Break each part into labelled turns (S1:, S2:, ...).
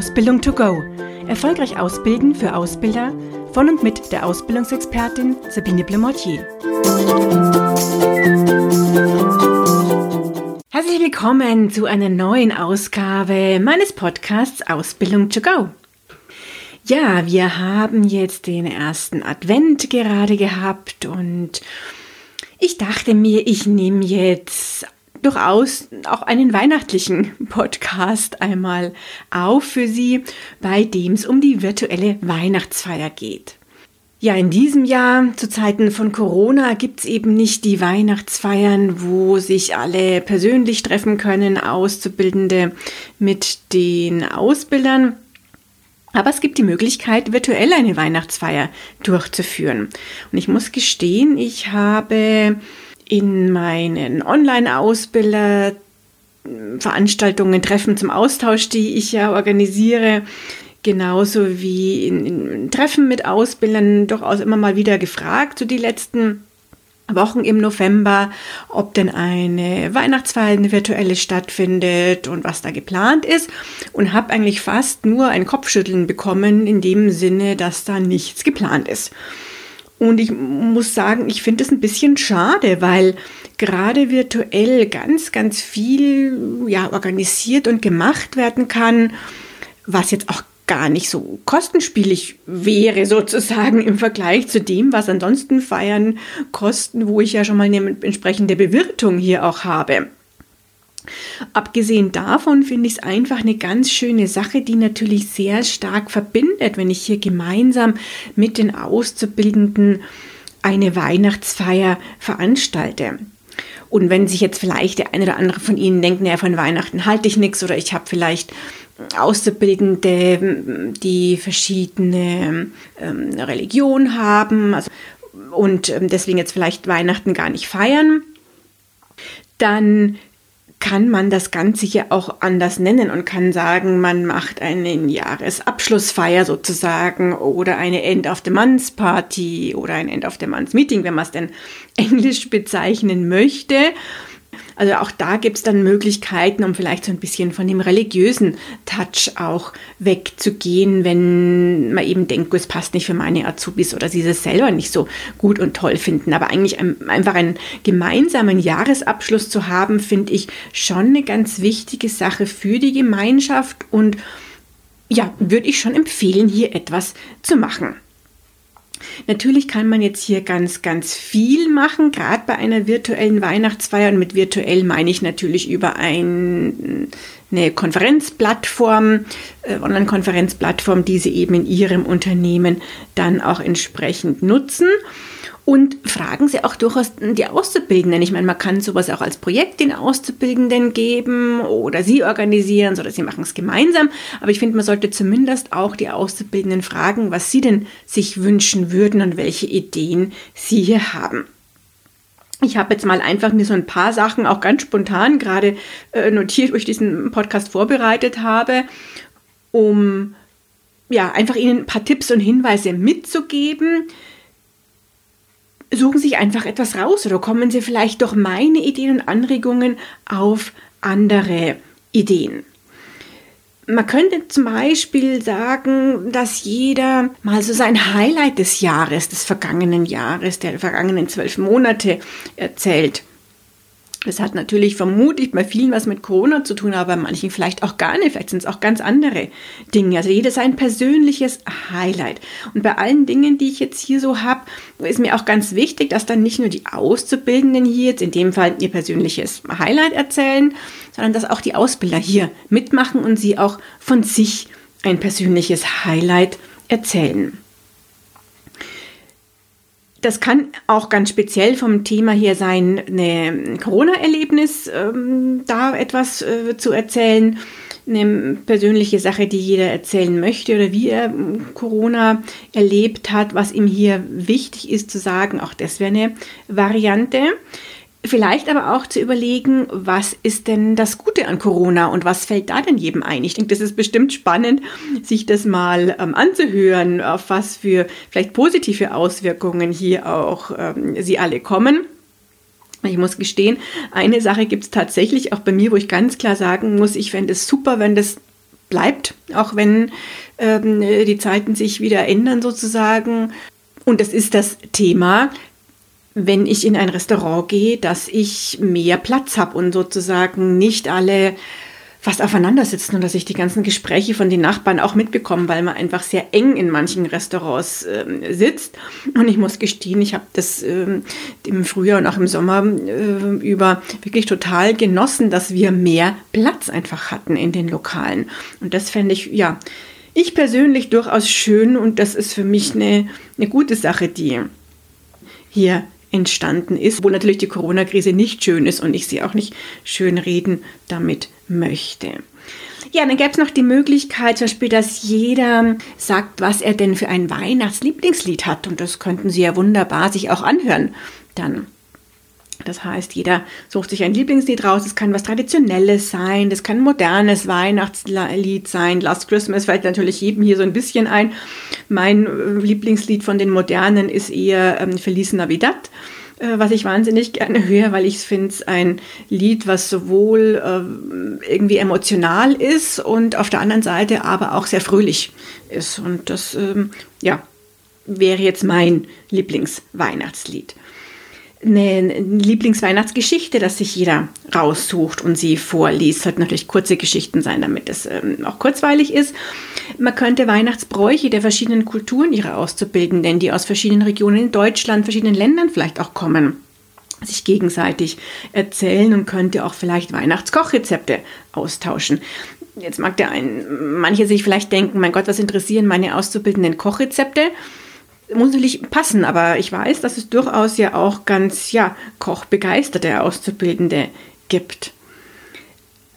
S1: Ausbildung to go. Erfolgreich ausbilden für Ausbilder von und mit der Ausbildungsexpertin Sabine Blemortier. Herzlich willkommen zu einer neuen Ausgabe meines Podcasts Ausbildung to go. Ja, wir haben jetzt den ersten Advent gerade gehabt und ich dachte mir, ich nehme jetzt durchaus auch einen weihnachtlichen Podcast einmal auf für Sie, bei dem es um die virtuelle Weihnachtsfeier geht. Ja, in diesem Jahr, zu Zeiten von Corona, gibt es eben nicht die Weihnachtsfeiern, wo sich alle persönlich treffen können, Auszubildende mit den Ausbildern. Aber es gibt die Möglichkeit, virtuell eine Weihnachtsfeier durchzuführen. Und ich muss gestehen, ich habe in meinen Online-Ausbilder Veranstaltungen, Treffen zum Austausch, die ich ja organisiere, genauso wie in, in, Treffen mit Ausbildern durchaus immer mal wieder gefragt, so die letzten Wochen im November, ob denn eine Weihnachtsfeier, eine virtuelle stattfindet und was da geplant ist und habe eigentlich fast nur ein Kopfschütteln bekommen in dem Sinne, dass da nichts geplant ist. Und ich muss sagen, ich finde es ein bisschen schade, weil gerade virtuell ganz, ganz viel ja, organisiert und gemacht werden kann, was jetzt auch gar nicht so kostenspielig wäre sozusagen im Vergleich zu dem, was ansonsten Feiern kosten, wo ich ja schon mal eine entsprechende Bewirtung hier auch habe. Abgesehen davon finde ich es einfach eine ganz schöne Sache, die natürlich sehr stark verbindet, wenn ich hier gemeinsam mit den Auszubildenden eine Weihnachtsfeier veranstalte. Und wenn sich jetzt vielleicht der eine oder andere von Ihnen denkt, naja, von Weihnachten halte ich nichts oder ich habe vielleicht Auszubildende, die verschiedene ähm, Religion haben also, und ähm, deswegen jetzt vielleicht Weihnachten gar nicht feiern, dann kann man das Ganze hier auch anders nennen und kann sagen, man macht eine Jahresabschlussfeier sozusagen oder eine End of the Month Party oder ein End of the Month Meeting, wenn man es denn englisch bezeichnen möchte. Also auch da gibt es dann Möglichkeiten, um vielleicht so ein bisschen von dem religiösen Touch auch wegzugehen, wenn man eben denkt, es passt nicht für meine Azubis oder sie es selber nicht so gut und toll finden. Aber eigentlich einfach einen gemeinsamen Jahresabschluss zu haben, finde ich schon eine ganz wichtige Sache für die Gemeinschaft und ja, würde ich schon empfehlen, hier etwas zu machen. Natürlich kann man jetzt hier ganz, ganz viel machen, gerade bei einer virtuellen Weihnachtsfeier. Und mit virtuell meine ich natürlich über ein, eine Konferenzplattform, äh, Online-Konferenzplattform, die Sie eben in Ihrem Unternehmen dann auch entsprechend nutzen. Und fragen Sie auch durchaus die Auszubildenden. Ich meine, man kann sowas auch als Projekt den Auszubildenden geben oder Sie organisieren oder Sie machen es gemeinsam. Aber ich finde, man sollte zumindest auch die Auszubildenden fragen, was sie denn sich wünschen würden und welche Ideen sie hier haben. Ich habe jetzt mal einfach mir so ein paar Sachen auch ganz spontan gerade äh, notiert, wo ich diesen Podcast vorbereitet habe, um ja einfach Ihnen ein paar Tipps und Hinweise mitzugeben, suchen sich einfach etwas raus oder kommen Sie vielleicht durch meine Ideen und Anregungen auf andere Ideen. Man könnte zum Beispiel sagen, dass jeder mal so sein Highlight des Jahres, des vergangenen Jahres, der vergangenen zwölf Monate erzählt. Das hat natürlich vermutlich bei vielen was mit Corona zu tun, aber bei manchen vielleicht auch gar nicht. Vielleicht sind es auch ganz andere Dinge. Also jeder sein persönliches Highlight. Und bei allen Dingen, die ich jetzt hier so habe, ist mir auch ganz wichtig, dass dann nicht nur die Auszubildenden hier jetzt in dem Fall ihr persönliches Highlight erzählen, sondern dass auch die Ausbilder hier mitmachen und sie auch von sich ein persönliches Highlight erzählen. Das kann auch ganz speziell vom Thema hier sein, ein Corona-Erlebnis, ähm, da etwas äh, zu erzählen, eine persönliche Sache, die jeder erzählen möchte oder wie er ähm, Corona erlebt hat, was ihm hier wichtig ist zu sagen. Auch das wäre eine Variante. Vielleicht aber auch zu überlegen, was ist denn das Gute an Corona und was fällt da denn jedem ein? Ich denke, das ist bestimmt spannend, sich das mal ähm, anzuhören, auf was für vielleicht positive Auswirkungen hier auch ähm, sie alle kommen. Ich muss gestehen, eine Sache gibt es tatsächlich auch bei mir, wo ich ganz klar sagen muss, ich fände es super, wenn das bleibt, auch wenn ähm, die Zeiten sich wieder ändern sozusagen. Und das ist das Thema, wenn ich in ein Restaurant gehe, dass ich mehr Platz habe und sozusagen nicht alle fast aufeinander sitzen und dass ich die ganzen Gespräche von den Nachbarn auch mitbekomme, weil man einfach sehr eng in manchen Restaurants äh, sitzt. Und ich muss gestehen, ich habe das äh, im Frühjahr und auch im Sommer äh, über wirklich total genossen, dass wir mehr Platz einfach hatten in den Lokalen. Und das fände ich, ja, ich persönlich durchaus schön und das ist für mich eine, eine gute Sache, die hier entstanden ist, wo natürlich die Corona-Krise nicht schön ist und ich sie auch nicht schön reden damit möchte. Ja, dann gäbe es noch die Möglichkeit, zum Beispiel, dass jeder sagt, was er denn für ein Weihnachtslieblingslied hat. Und das könnten Sie ja wunderbar sich auch anhören dann. Das heißt, jeder sucht sich ein Lieblingslied raus. Es kann was Traditionelles sein, das kann ein modernes Weihnachtslied sein. Last Christmas fällt natürlich jedem hier so ein bisschen ein. Mein äh, Lieblingslied von den modernen ist eher ähm, Feliz Navidad äh, was ich wahnsinnig gerne höre, weil ich finde es ein Lied, was sowohl äh, irgendwie emotional ist und auf der anderen Seite aber auch sehr fröhlich ist. Und das, ähm, ja, wäre jetzt mein Lieblingsweihnachtslied eine Lieblingsweihnachtsgeschichte, dass sich jeder raussucht und sie vorliest. Sollten natürlich kurze Geschichten sein, damit es ähm, auch kurzweilig ist. Man könnte Weihnachtsbräuche der verschiedenen Kulturen ihrer Auszubildenden, die aus verschiedenen Regionen in Deutschland, verschiedenen Ländern vielleicht auch kommen, sich gegenseitig erzählen und könnte auch vielleicht Weihnachtskochrezepte austauschen. Jetzt mag der ein, manche sich vielleicht denken, mein Gott, was interessieren meine Auszubildenden Kochrezepte? Muss natürlich passen, aber ich weiß, dass es durchaus ja auch ganz, ja, kochbegeisterte Auszubildende gibt.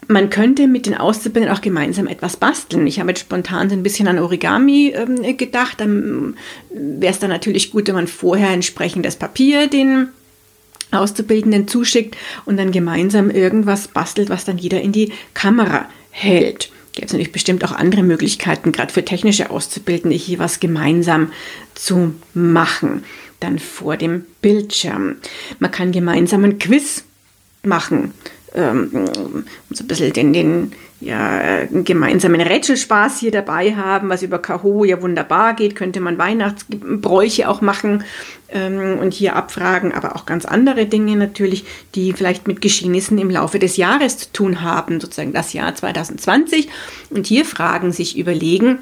S1: Man könnte mit den Auszubildenden auch gemeinsam etwas basteln. Ich habe jetzt spontan so ein bisschen an Origami äh, gedacht. Dann wäre es dann natürlich gut, wenn man vorher entsprechend das Papier den Auszubildenden zuschickt und dann gemeinsam irgendwas bastelt, was dann jeder in die Kamera hält gibt es natürlich bestimmt auch andere Möglichkeiten, gerade für technische Auszubildende, hier was gemeinsam zu machen, dann vor dem Bildschirm. Man kann gemeinsam ein Quiz machen, ähm, so ein bisschen den, den ja, gemeinsamen Rätselspaß hier dabei haben, was über Kaho ja wunderbar geht, könnte man Weihnachtsbräuche auch machen ähm, und hier abfragen, aber auch ganz andere Dinge natürlich, die vielleicht mit Geschehnissen im Laufe des Jahres zu tun haben, sozusagen das Jahr 2020 und hier Fragen sich überlegen,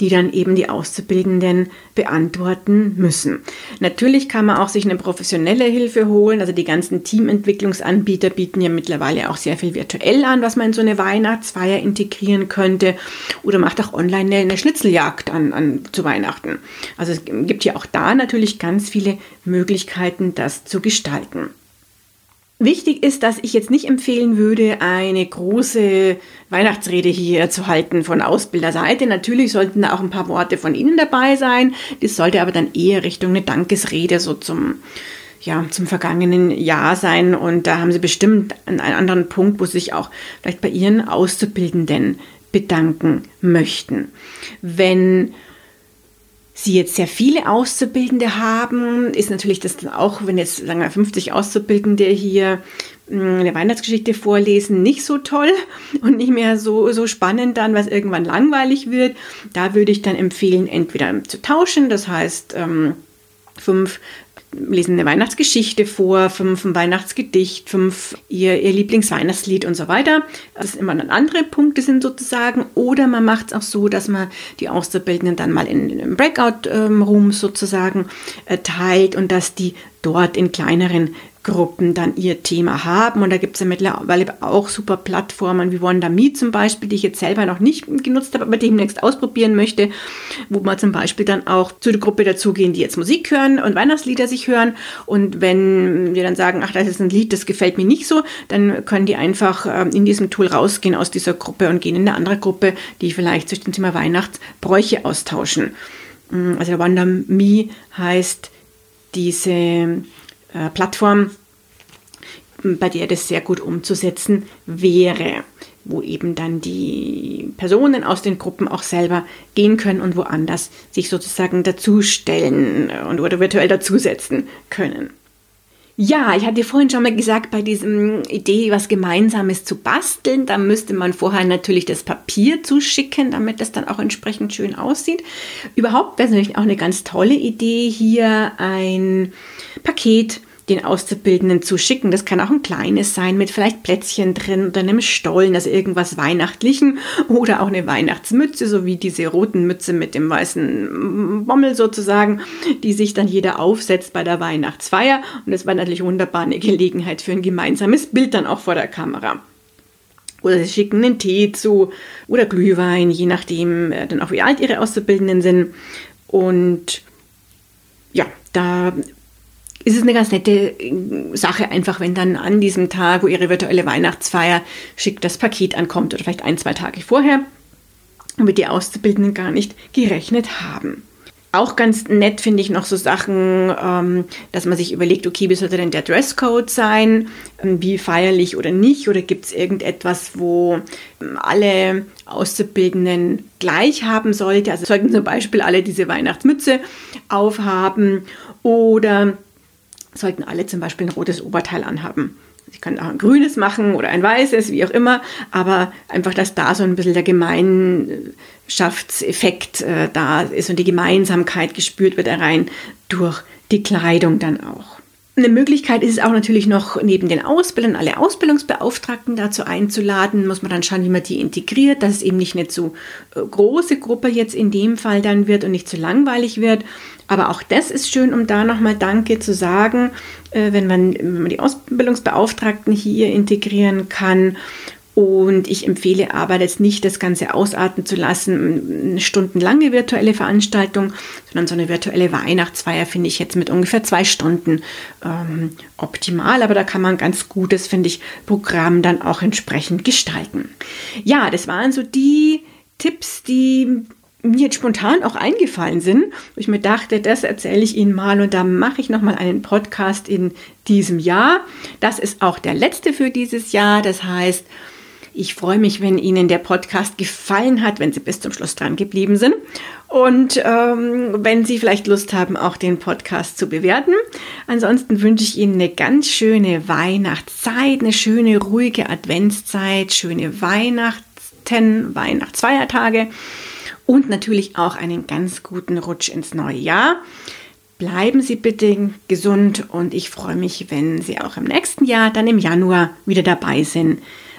S1: die dann eben die Auszubildenden beantworten müssen. Natürlich kann man auch sich eine professionelle Hilfe holen. Also die ganzen Teamentwicklungsanbieter bieten ja mittlerweile auch sehr viel virtuell an, was man in so eine Weihnachtsfeier integrieren könnte. Oder macht auch online eine Schnitzeljagd an, an zu Weihnachten. Also es gibt ja auch da natürlich ganz viele Möglichkeiten, das zu gestalten. Wichtig ist, dass ich jetzt nicht empfehlen würde, eine große Weihnachtsrede hier zu halten von Ausbilderseite. Natürlich sollten da auch ein paar Worte von Ihnen dabei sein. Das sollte aber dann eher Richtung eine Dankesrede so zum ja, zum vergangenen Jahr sein. Und da haben Sie bestimmt einen anderen Punkt, wo Sie sich auch vielleicht bei Ihren Auszubildenden bedanken möchten. Wenn Sie jetzt sehr viele Auszubildende haben, ist natürlich das auch, wenn jetzt sagen wir 50 Auszubildende hier hm, eine Weihnachtsgeschichte vorlesen, nicht so toll und nicht mehr so, so spannend dann, was irgendwann langweilig wird. Da würde ich dann empfehlen, entweder zu tauschen, das heißt, ähm, fünf lesen eine Weihnachtsgeschichte vor, fünf ein Weihnachtsgedicht, fünf ihr, ihr Lieblingsweihnachtslied und so weiter. Das immer dann andere Punkte sind sozusagen. Oder man macht es auch so, dass man die Auszubildenden dann mal in, in Breakout-Rooms sozusagen äh, teilt und dass die dort in kleineren Gruppen dann ihr Thema haben. Und da gibt es ja mittlerweile auch super Plattformen wie WandaMe zum Beispiel, die ich jetzt selber noch nicht genutzt habe, aber demnächst ausprobieren möchte, wo man zum Beispiel dann auch zu der Gruppe dazugehen, die jetzt Musik hören und Weihnachtslieder sich hören. Und wenn wir dann sagen, ach, das ist ein Lied, das gefällt mir nicht so, dann können die einfach ähm, in diesem Tool rausgehen aus dieser Gruppe und gehen in eine andere Gruppe, die vielleicht sich zum Thema Weihnachtsbräuche austauschen. Mm, also WandaMe heißt diese äh, Plattform, bei der das sehr gut umzusetzen wäre, wo eben dann die Personen aus den Gruppen auch selber gehen können und woanders sich sozusagen dazustellen und oder virtuell dazusetzen können. Ja, ich hatte vorhin schon mal gesagt, bei diesem Idee, was Gemeinsames zu basteln, da müsste man vorher natürlich das Papier zuschicken, damit das dann auch entsprechend schön aussieht. Überhaupt wäre es natürlich auch eine ganz tolle Idee, hier ein Paket den Auszubildenden zu schicken. Das kann auch ein kleines sein mit vielleicht Plätzchen drin oder einem Stollen, also irgendwas Weihnachtlichen oder auch eine Weihnachtsmütze, so wie diese roten Mütze mit dem weißen Bommel sozusagen, die sich dann jeder aufsetzt bei der Weihnachtsfeier. Und das war natürlich wunderbar eine Gelegenheit für ein gemeinsames Bild dann auch vor der Kamera. Oder sie schicken einen Tee zu oder Glühwein, je nachdem äh, dann auch wie alt ihre Auszubildenden sind. Und ja, da ist es eine ganz nette äh, Sache, einfach wenn dann an diesem Tag, wo ihre virtuelle Weihnachtsfeier schickt, das Paket ankommt oder vielleicht ein, zwei Tage vorher, womit die Auszubildenden gar nicht gerechnet haben. Auch ganz nett finde ich noch so Sachen, ähm, dass man sich überlegt, okay, wie sollte denn der Dresscode sein? Ähm, wie feierlich oder nicht? Oder gibt es irgendetwas, wo ähm, alle Auszubildenden gleich haben sollte? Also sollten zum Beispiel alle diese Weihnachtsmütze aufhaben oder sollten alle zum Beispiel ein rotes Oberteil anhaben. Sie können auch ein grünes machen oder ein weißes, wie auch immer, aber einfach, dass da so ein bisschen der Gemeinschaftseffekt äh, da ist und die Gemeinsamkeit gespürt wird rein durch die Kleidung dann auch. Eine Möglichkeit ist es auch natürlich noch, neben den Ausbildern alle Ausbildungsbeauftragten dazu einzuladen. Muss man dann schauen, wie man die integriert, dass es eben nicht eine zu äh, große Gruppe jetzt in dem Fall dann wird und nicht zu langweilig wird. Aber auch das ist schön, um da nochmal Danke zu sagen, äh, wenn, man, wenn man die Ausbildungsbeauftragten hier integrieren kann. Und ich empfehle aber jetzt nicht, das Ganze ausarten zu lassen, eine stundenlange virtuelle Veranstaltung, sondern so eine virtuelle Weihnachtsfeier finde ich jetzt mit ungefähr zwei Stunden ähm, optimal. Aber da kann man ganz gutes, finde ich, Programm dann auch entsprechend gestalten. Ja, das waren so die Tipps, die mir jetzt spontan auch eingefallen sind, ich mir dachte, das erzähle ich Ihnen mal und da mache ich nochmal einen Podcast in diesem Jahr. Das ist auch der letzte für dieses Jahr. Das heißt, ich freue mich, wenn Ihnen der Podcast gefallen hat, wenn Sie bis zum Schluss dran geblieben sind. Und ähm, wenn Sie vielleicht Lust haben, auch den Podcast zu bewerten. Ansonsten wünsche ich Ihnen eine ganz schöne Weihnachtszeit, eine schöne, ruhige Adventszeit, schöne Weihnachten, Weihnachtsfeiertage und natürlich auch einen ganz guten Rutsch ins neue Jahr. Bleiben Sie bitte gesund und ich freue mich, wenn Sie auch im nächsten Jahr, dann im Januar, wieder dabei sind